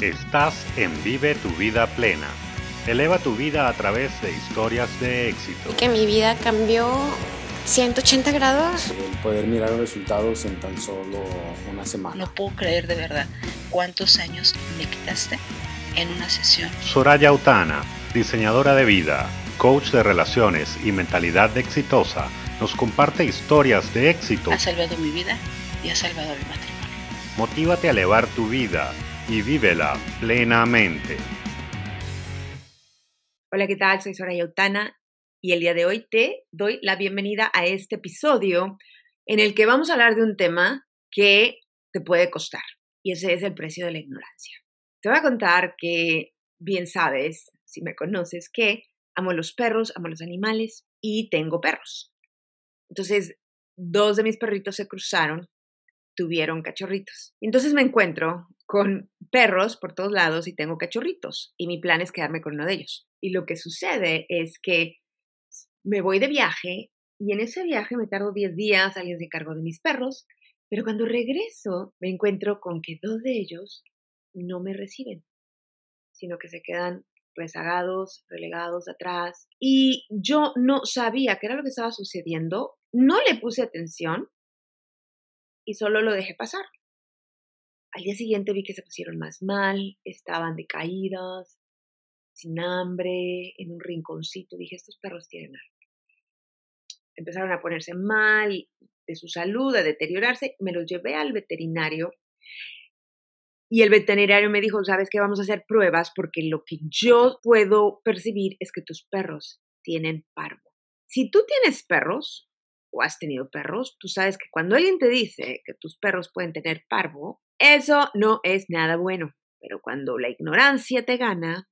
Estás en Vive tu vida plena. Eleva tu vida a través de historias de éxito. Que mi vida cambió 180 grados. El poder mirar los resultados en tan solo una semana. No puedo creer de verdad cuántos años me quitaste en una sesión. Soraya Autana, diseñadora de vida, coach de relaciones y mentalidad exitosa, nos comparte historias de éxito. Ha salvado mi vida y ha salvado mi matrimonio. Motívate a elevar tu vida y vívela plenamente. Hola, ¿qué tal? Soy Soraya Autana y el día de hoy te doy la bienvenida a este episodio en el que vamos a hablar de un tema que te puede costar y ese es el precio de la ignorancia. Te voy a contar que bien sabes, si me conoces, que amo los perros, amo los animales y tengo perros. Entonces, dos de mis perritos se cruzaron, tuvieron cachorritos. Entonces me encuentro con perros por todos lados y tengo cachorritos y mi plan es quedarme con uno de ellos. Y lo que sucede es que me voy de viaje y en ese viaje me tardo 10 días, alguien se encargó de mis perros, pero cuando regreso me encuentro con que dos de ellos no me reciben, sino que se quedan rezagados, relegados atrás. Y yo no sabía qué era lo que estaba sucediendo, no le puse atención y solo lo dejé pasar. Al día siguiente vi que se pusieron más mal, estaban decaídas, sin hambre, en un rinconcito. Dije, estos perros tienen algo. Empezaron a ponerse mal de su salud, a deteriorarse. Me los llevé al veterinario y el veterinario me dijo, sabes que vamos a hacer pruebas porque lo que yo puedo percibir es que tus perros tienen parvo. Si tú tienes perros o has tenido perros, tú sabes que cuando alguien te dice que tus perros pueden tener parvo, eso no es nada bueno, pero cuando la ignorancia te gana,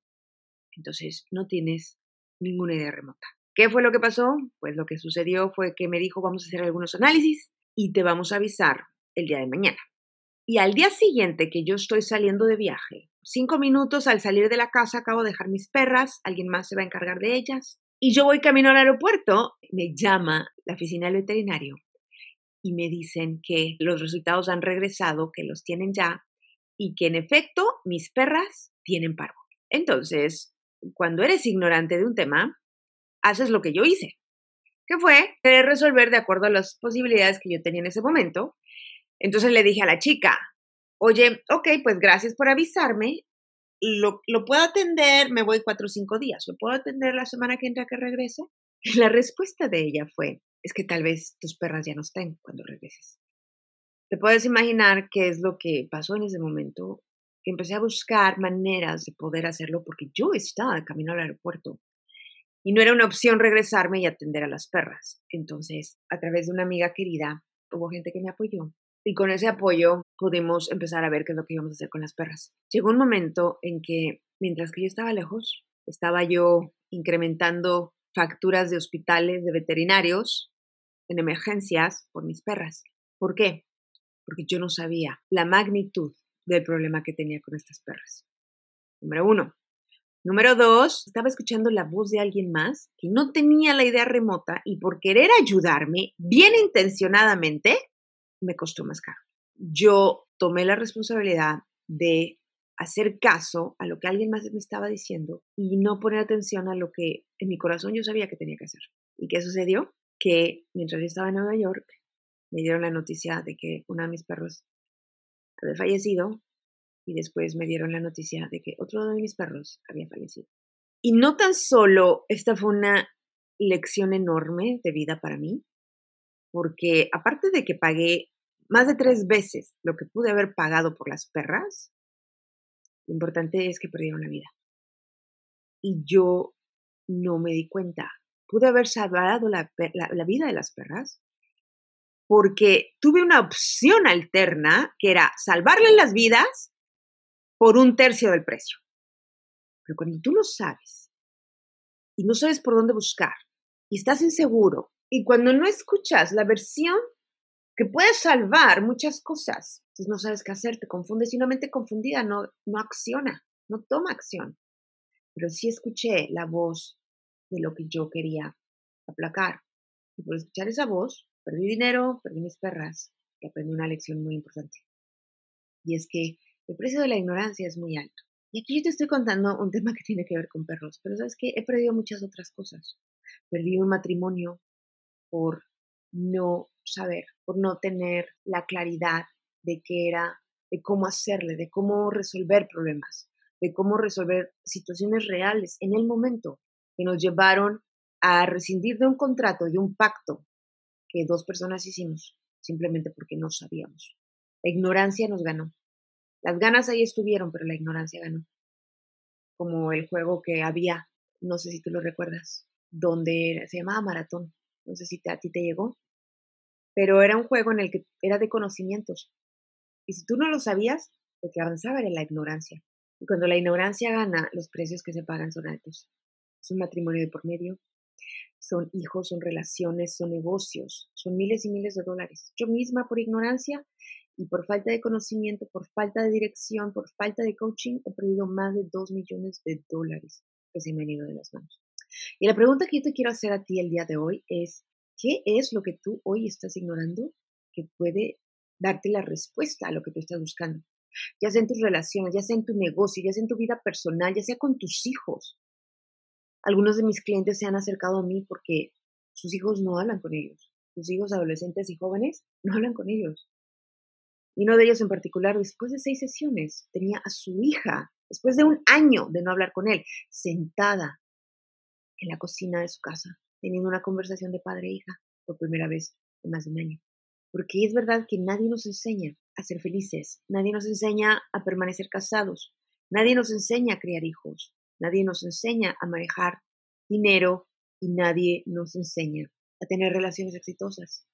entonces no tienes ninguna idea remota. ¿Qué fue lo que pasó? Pues lo que sucedió fue que me dijo vamos a hacer algunos análisis y te vamos a avisar el día de mañana. Y al día siguiente que yo estoy saliendo de viaje, cinco minutos al salir de la casa acabo de dejar mis perras, alguien más se va a encargar de ellas. Y yo voy camino al aeropuerto, me llama la oficina del veterinario y me dicen que los resultados han regresado, que los tienen ya y que en efecto mis perras tienen parvo. Entonces, cuando eres ignorante de un tema, haces lo que yo hice, que fue resolver de acuerdo a las posibilidades que yo tenía en ese momento. Entonces le dije a la chica, oye, ok, pues gracias por avisarme, lo, lo puedo atender, me voy cuatro o cinco días, lo puedo atender la semana que entra que regrese. Y la respuesta de ella fue, es que tal vez tus perras ya no estén cuando regreses. Te puedes imaginar qué es lo que pasó en ese momento. Empecé a buscar maneras de poder hacerlo porque yo estaba de camino al aeropuerto y no era una opción regresarme y atender a las perras. Entonces, a través de una amiga querida, hubo gente que me apoyó y con ese apoyo pudimos empezar a ver qué es lo que íbamos a hacer con las perras. Llegó un momento en que, mientras que yo estaba lejos, estaba yo incrementando facturas de hospitales, de veterinarios, en emergencias por mis perras. ¿Por qué? Porque yo no sabía la magnitud del problema que tenía con estas perras. Número uno. Número dos, estaba escuchando la voz de alguien más que no tenía la idea remota y por querer ayudarme, bien intencionadamente, me costó más caro. Yo tomé la responsabilidad de hacer caso a lo que alguien más me estaba diciendo y no poner atención a lo que en mi corazón yo sabía que tenía que hacer. ¿Y qué sucedió? Que mientras yo estaba en Nueva York, me dieron la noticia de que uno de mis perros había fallecido y después me dieron la noticia de que otro de mis perros había fallecido. Y no tan solo esta fue una lección enorme de vida para mí, porque aparte de que pagué más de tres veces lo que pude haber pagado por las perras, lo importante es que perdieron la vida. Y yo no me di cuenta. Pude haber salvado la, vida de las perras porque tuve una opción alterna que era salvarles las vidas por un tercio del precio. Pero cuando tú lo sabes y no sabes por dónde buscar y estás inseguro y cuando no escuchas la versión que puede salvar muchas cosas, entonces no sabes qué hacer, te confundes y una mente confundida no, no acciona, no toma acción. Pero sí escuché la voz de lo que yo quería aplacar. Y por escuchar esa voz, perdí dinero, perdí mis perras y aprendí una lección muy importante. Y es que El precio de la ignorancia es muy alto. Y aquí yo te estoy contando un tema que tiene que ver con perros, pero sabes que he perdido muchas otras cosas. Perdí un matrimonio por no saber, por no tener la claridad de qué era, de cómo hacerle, de cómo resolver problemas, de cómo resolver situaciones reales en el momento que nos llevaron a rescindir de un contrato, de un pacto que dos personas hicimos, simplemente porque no sabíamos. La ignorancia nos ganó. Las ganas ahí estuvieron, pero la ignorancia ganó. Como el juego que había, no sé si tú lo recuerdas, donde se llamaba Maratón. No sé si a ti te llegó, pero era un juego en el que era de conocimientos. Y si tú no lo sabías, lo que avanzaba era la ignorancia. Y cuando la ignorancia gana, los precios que se pagan son altos. Es un matrimonio de por medio, son hijos, son relaciones, son negocios, son miles y miles de dólares. Yo misma por ignorancia y por falta de conocimiento, por falta de dirección, por falta de coaching, he perdido más de dos millones de dólares que se me han ido de las manos. Y la pregunta que yo te quiero hacer a ti el día de hoy es, ¿qué es lo que tú hoy estás ignorando que puede darte la respuesta a lo que tú estás buscando? Ya sea en tus relaciones, ya sea en tu negocio, ya sea en tu vida personal, ya sea con tus hijos. Algunos de mis clientes se han acercado a mí porque sus hijos no hablan con ellos. Sus hijos adolescentes y jóvenes no hablan con ellos. Y uno de ellos en particular, después de seis sesiones, tenía a su hija, después de un año de no hablar con él, sentada en la cocina de su casa, teniendo una conversación de padre e hija por primera vez en más de un año. Porque es verdad que nadie nos enseña a ser felices, nadie nos enseña a permanecer casados, nadie nos enseña a criar hijos, nadie nos enseña a manejar dinero y nadie nos enseña a tener relaciones exitosas.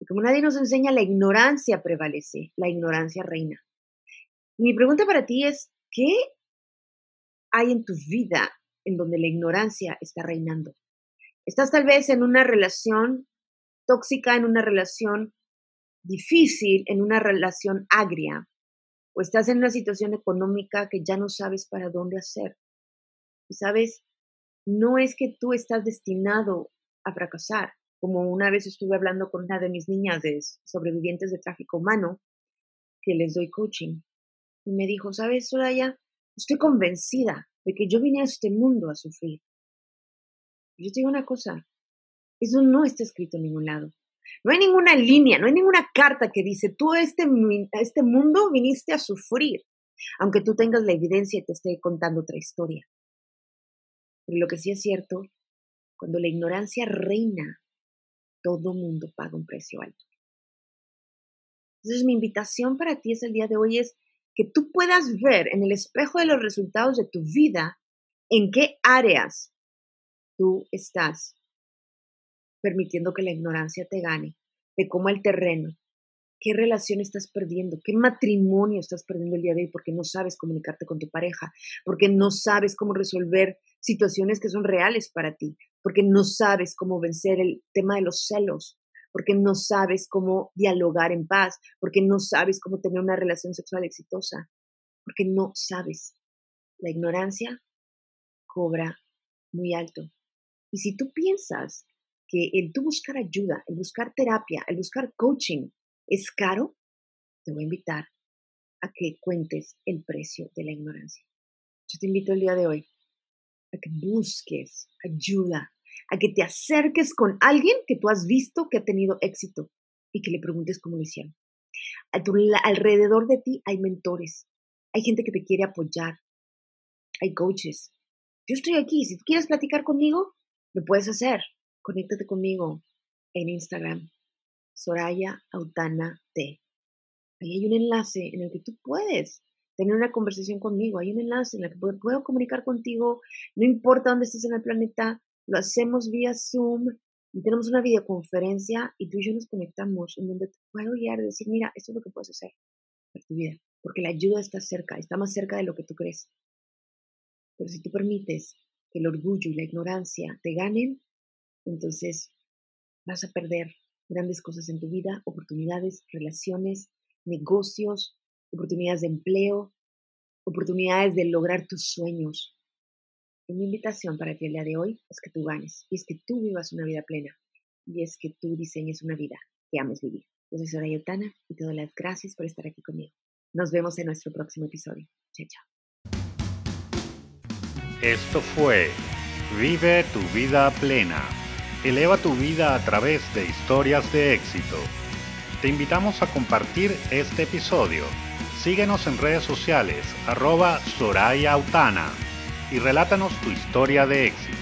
Y como nadie nos enseña, la ignorancia prevalece, la ignorancia reina. Mi pregunta para ti es, ¿qué hay en tu vida en donde la ignorancia está reinando? Estás tal vez en una relación tóxica, en una relación difícil, en una relación agria, o estás en una situación económica que ya no sabes para dónde hacer. Y sabes, no es que tú estás destinado a fracasar, como una vez estuve hablando con una de mis niñas de sobrevivientes de tráfico humano, que les doy coaching, y me dijo, ¿sabes, Soraya? Estoy convencida de que yo vine a este mundo a sufrir. Yo te digo una cosa, eso no está escrito en ningún lado. No hay ninguna línea, no hay ninguna carta que dice, tú este, este mundo viniste a sufrir, aunque tú tengas la evidencia y te esté contando otra historia. Pero lo que sí es cierto, cuando la ignorancia reina todo mundo paga un precio alto. Entonces mi invitación para ti es el día de hoy es que tú puedas ver en el espejo de los resultados de tu vida en qué áreas tú estás permitiendo que la ignorancia te gane, de cómo el terreno, qué relación estás perdiendo, qué matrimonio estás perdiendo el día de hoy porque no sabes comunicarte con tu pareja, porque no sabes cómo resolver situaciones que son reales para ti, porque no sabes cómo vencer el tema de los celos, porque no sabes cómo dialogar en paz, porque no sabes cómo tener una relación sexual exitosa, porque no sabes. La ignorancia cobra muy alto. Y si tú piensas que el tú buscar ayuda, el buscar terapia, el buscar coaching es caro, te voy a invitar a que cuentes el precio de la ignorancia. Yo te invito el día de hoy a que busques ayuda, a que te acerques con alguien que tú has visto que ha tenido éxito y que le preguntes cómo lo hicieron. alrededor de ti hay mentores, hay gente que te quiere apoyar, hay coaches. Yo estoy aquí, si quieres platicar conmigo, lo puedes hacer. Conéctate conmigo en Instagram, Soraya Autana T. Ahí hay un enlace en el que tú puedes tener una conversación conmigo. Hay un enlace en el que puedo comunicar contigo, no importa dónde estés en el planeta, lo hacemos vía Zoom y tenemos una videoconferencia y tú y yo nos conectamos en donde te puedo guiar y decir, mira, esto es lo que puedes hacer para tu vida, porque la ayuda está cerca, está más cerca de lo que tú crees. Pero si tú permites que el orgullo y la ignorancia te ganen, entonces vas a perder grandes cosas en tu vida, oportunidades, relaciones, negocios, oportunidades de empleo, oportunidades de lograr tus sueños. Y mi invitación para ti el día de hoy es que tú ganes, y es que tú vivas una vida plena, y es que tú diseñes una vida que ames vivir. Yo soy Soraya Otana y te doy las gracias por estar aquí conmigo. Nos vemos en nuestro próximo episodio. Chao, chao. Esto fue Vive tu vida plena. Eleva tu vida a través de historias de éxito. Te invitamos a compartir este episodio. Síguenos en redes sociales, arroba Soraya Autana, y relátanos tu historia de éxito.